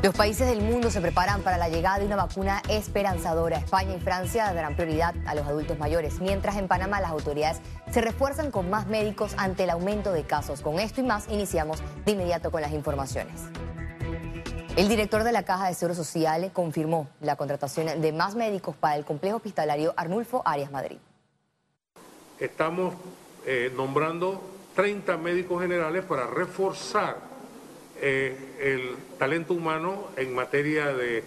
Los países del mundo se preparan para la llegada de una vacuna esperanzadora. España y Francia darán prioridad a los adultos mayores, mientras en Panamá las autoridades se refuerzan con más médicos ante el aumento de casos. Con esto y más iniciamos de inmediato con las informaciones. El director de la Caja de Seguro Social confirmó la contratación de más médicos para el complejo hospitalario Arnulfo Arias Madrid. Estamos eh, nombrando 30 médicos generales para reforzar eh, el talento humano en materia de,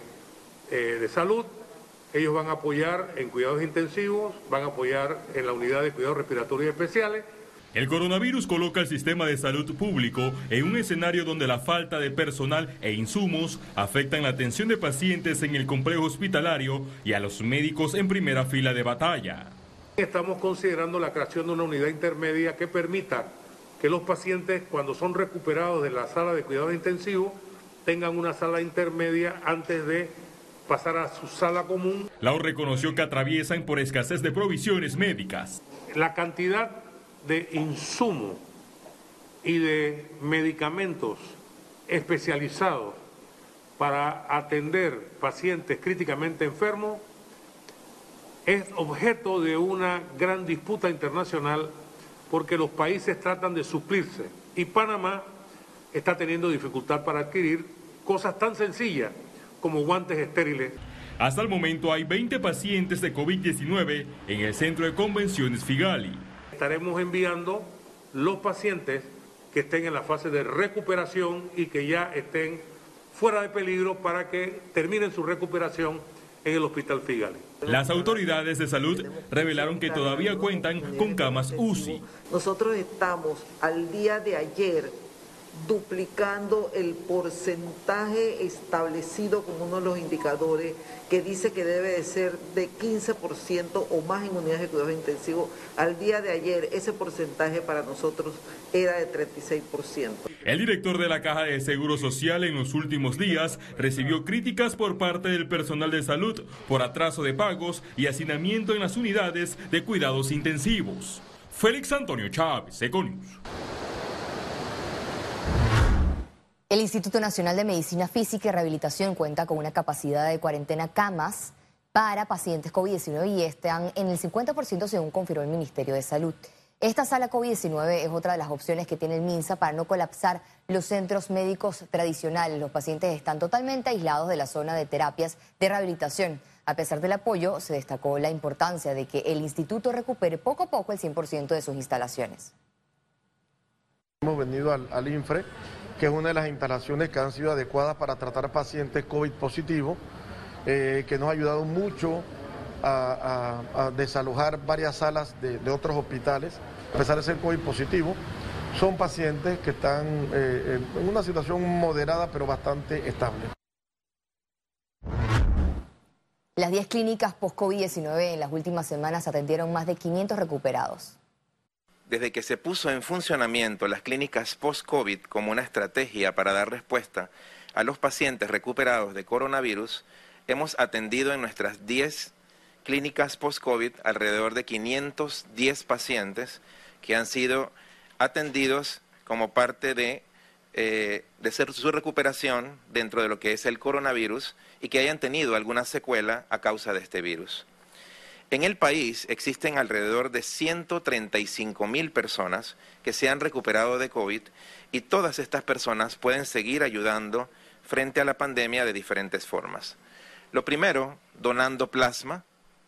eh, de salud. Ellos van a apoyar en cuidados intensivos, van a apoyar en la unidad de cuidados respiratorios especiales. El coronavirus coloca el sistema de salud público en un escenario donde la falta de personal e insumos afectan la atención de pacientes en el complejo hospitalario y a los médicos en primera fila de batalla. Estamos considerando la creación de una unidad intermedia que permita que los pacientes cuando son recuperados de la sala de cuidados intensivos tengan una sala intermedia antes de pasar a su sala común. Lau reconoció que atraviesan por escasez de provisiones médicas. La cantidad de insumos y de medicamentos especializados para atender pacientes críticamente enfermos es objeto de una gran disputa internacional porque los países tratan de suplirse y Panamá está teniendo dificultad para adquirir cosas tan sencillas como guantes estériles. Hasta el momento hay 20 pacientes de COVID-19 en el centro de convenciones Figali. Estaremos enviando los pacientes que estén en la fase de recuperación y que ya estén fuera de peligro para que terminen su recuperación en el Hospital Figali. Las autoridades de salud revelaron que todavía cuentan con camas UCI. Nosotros estamos al día de ayer duplicando el porcentaje establecido como uno de los indicadores que dice que debe de ser de 15% o más en unidades de cuidados intensivos. Al día de ayer ese porcentaje para nosotros era de 36%. El director de la Caja de Seguro Social en los últimos días recibió críticas por parte del personal de salud por atraso de pagos y hacinamiento en las unidades de cuidados intensivos. Félix Antonio Chávez, Econius. El Instituto Nacional de Medicina Física y Rehabilitación cuenta con una capacidad de cuarentena camas para pacientes COVID-19 y están en el 50% según confirmó el Ministerio de Salud. Esta sala COVID-19 es otra de las opciones que tiene el MINSA para no colapsar los centros médicos tradicionales. Los pacientes están totalmente aislados de la zona de terapias de rehabilitación. A pesar del apoyo, se destacó la importancia de que el instituto recupere poco a poco el 100% de sus instalaciones. Hemos venido al, al INFRE que es una de las instalaciones que han sido adecuadas para tratar pacientes COVID positivos, eh, que nos ha ayudado mucho a, desalojar varias salas de, de, otros hospitales. A pesar de ser COVID positivo, son pacientes que están eh, en una situación moderada pero bastante estable. Las 10 clínicas post-COVID-19 en las últimas semanas atendieron más de 500 recuperados desde que se puso en funcionamiento las clínicas post-COVID como una estrategia para dar respuesta a los pacientes recuperados de coronavirus, hemos atendido en nuestras 10 clínicas post-COVID alrededor de 510 pacientes que han sido atendidos como parte de, eh, de su recuperación dentro de lo que es el coronavirus y que hayan tenido alguna secuela a causa de este virus. En el país existen alrededor de 135 mil personas que se han recuperado de COVID y todas estas personas pueden seguir ayudando frente a la pandemia de diferentes formas. Lo primero, donando plasma,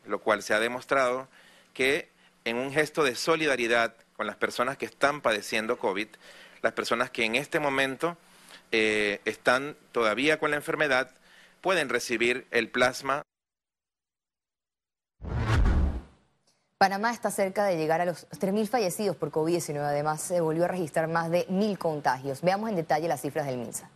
lo cual se ha demostrado que en un gesto de solidaridad con las personas que están padeciendo COVID, las personas que en este momento eh, están todavía con la enfermedad, pueden recibir el plasma Panamá está cerca de llegar a los 3.000 fallecidos por COVID-19. Además, se volvió a registrar más de 1.000 contagios. Veamos en detalle las cifras del MINSA.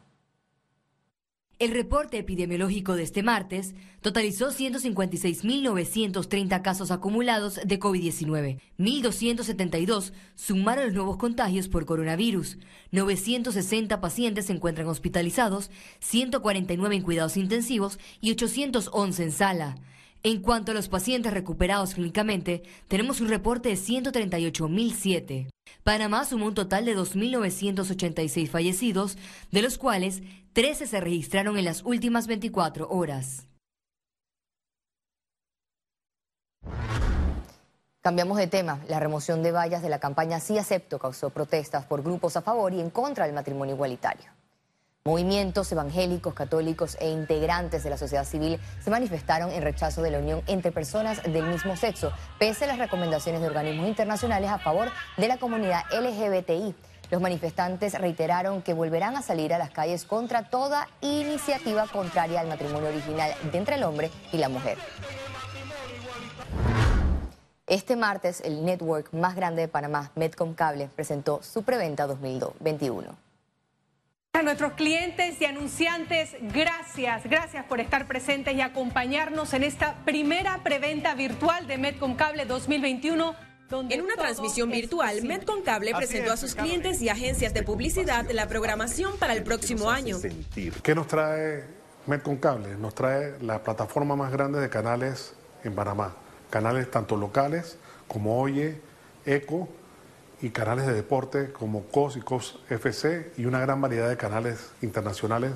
El reporte epidemiológico de este martes totalizó 156.930 casos acumulados de COVID-19. 1.272 sumaron los nuevos contagios por coronavirus. 960 pacientes se encuentran hospitalizados, 149 en cuidados intensivos y 811 en sala. En cuanto a los pacientes recuperados clínicamente, tenemos un reporte de 138.007. Panamá sumó un total de 2.986 fallecidos, de los cuales 13 se registraron en las últimas 24 horas. Cambiamos de tema. La remoción de vallas de la campaña Sí Acepto causó protestas por grupos a favor y en contra del matrimonio igualitario. Movimientos evangélicos, católicos e integrantes de la sociedad civil se manifestaron en rechazo de la unión entre personas del mismo sexo, pese a las recomendaciones de organismos internacionales a favor de la comunidad LGBTI. Los manifestantes reiteraron que volverán a salir a las calles contra toda iniciativa contraria al matrimonio original de entre el hombre y la mujer. Este martes, el network más grande de Panamá, Medcom Cable, presentó su preventa 2021. A nuestros clientes y anunciantes, gracias, gracias por estar presentes y acompañarnos en esta primera preventa virtual de Medcom Cable 2021. En una transmisión virtual, Medcom Cable presentó a sus clientes y agencias de publicidad la programación para el próximo año. ¿Qué nos trae Medcom Cable? Nos trae la plataforma más grande de canales en Panamá. Canales tanto locales como Oye, Eco, y canales de deporte como COS y COS FC y una gran variedad de canales internacionales,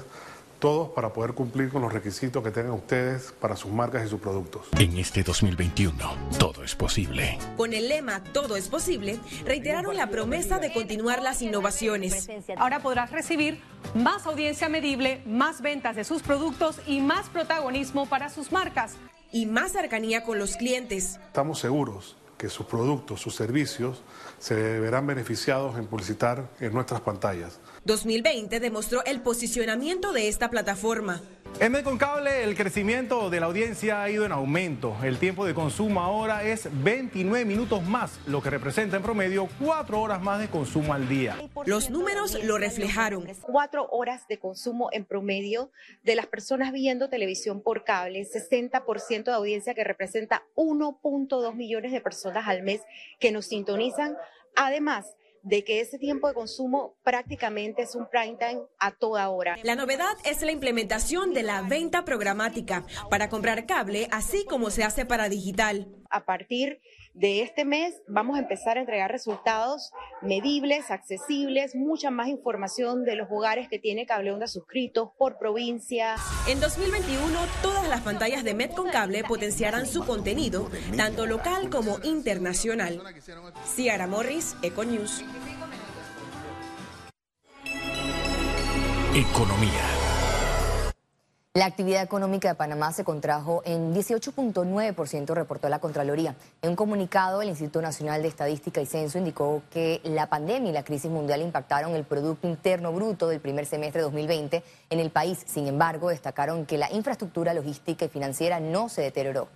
todos para poder cumplir con los requisitos que tengan ustedes para sus marcas y sus productos. En este 2021, todo es posible. Con el lema Todo es posible, reiteraron la promesa de continuar las innovaciones. Ahora podrás recibir más audiencia medible, más ventas de sus productos y más protagonismo para sus marcas. Y más cercanía con los clientes. Estamos seguros que sus productos, sus servicios se verán beneficiados en publicitar en nuestras pantallas. 2020 demostró el posicionamiento de esta plataforma. En Cable el crecimiento de la audiencia ha ido en aumento. El tiempo de consumo ahora es 29 minutos más, lo que representa en promedio 4 horas más de consumo al día. Los números lo reflejaron. 4 horas de consumo en promedio de las personas viendo televisión por cable, 60% de audiencia que representa 1.2 millones de personas al mes que nos sintonizan. Además, de que ese tiempo de consumo prácticamente es un prime time a toda hora. La novedad es la implementación de la venta programática para comprar cable, así como se hace para digital. A partir de este mes vamos a empezar a entregar resultados medibles, accesibles, mucha más información de los hogares que tiene Cable Onda suscritos por provincia. En 2021, todas las pantallas de Met con Cable potenciarán su contenido, tanto local como internacional. Ciara Morris, Econews. Economía. La actividad económica de Panamá se contrajo en 18.9%, reportó la Contraloría. En un comunicado, el Instituto Nacional de Estadística y Censo indicó que la pandemia y la crisis mundial impactaron el Producto Interno Bruto del primer semestre de 2020 en el país. Sin embargo, destacaron que la infraestructura logística y financiera no se deterioró.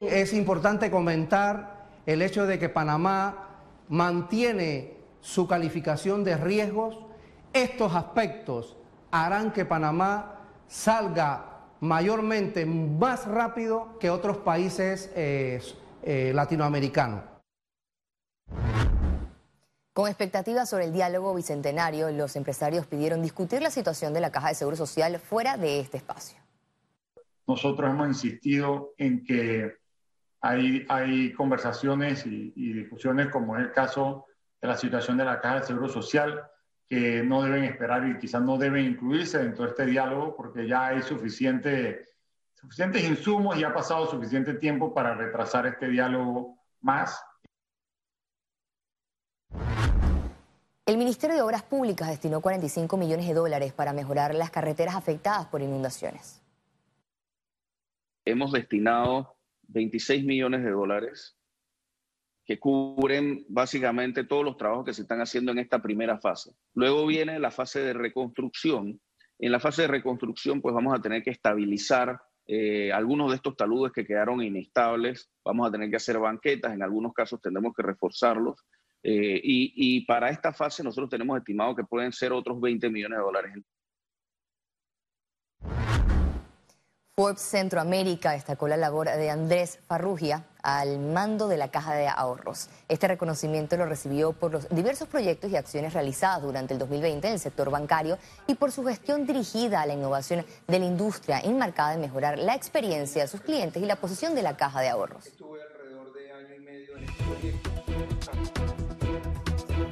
Es importante comentar el hecho de que Panamá mantiene su calificación de riesgos. Estos aspectos harán que Panamá salga mayormente más rápido que otros países eh, eh, latinoamericanos. Con expectativas sobre el diálogo bicentenario, los empresarios pidieron discutir la situación de la Caja de Seguro Social fuera de este espacio. Nosotros hemos insistido en que hay, hay conversaciones y, y discusiones, como es el caso de la situación de la Caja de Seguro Social, que no deben esperar y quizás no deben incluirse dentro de este diálogo porque ya hay suficiente, suficientes insumos y ha pasado suficiente tiempo para retrasar este diálogo más. El Ministerio de Obras Públicas destinó 45 millones de dólares para mejorar las carreteras afectadas por inundaciones. Hemos destinado 26 millones de dólares que cubren básicamente todos los trabajos que se están haciendo en esta primera fase. Luego viene la fase de reconstrucción. En la fase de reconstrucción, pues vamos a tener que estabilizar eh, algunos de estos taludes que quedaron inestables. Vamos a tener que hacer banquetas, en algunos casos tendremos que reforzarlos. Eh, y, para esta fase nosotros tenemos estimado que pueden ser otros 20 millones de dólares. Forbes Centroamérica destacó la labor de Andrés Farrugia al mando de la Caja de Ahorros. Este reconocimiento lo recibió por los diversos proyectos y acciones realizadas durante el 2020 en el sector bancario y por su gestión dirigida a la innovación de la industria, enmarcada en mejorar la experiencia de sus clientes y la posición de la Caja de Ahorros.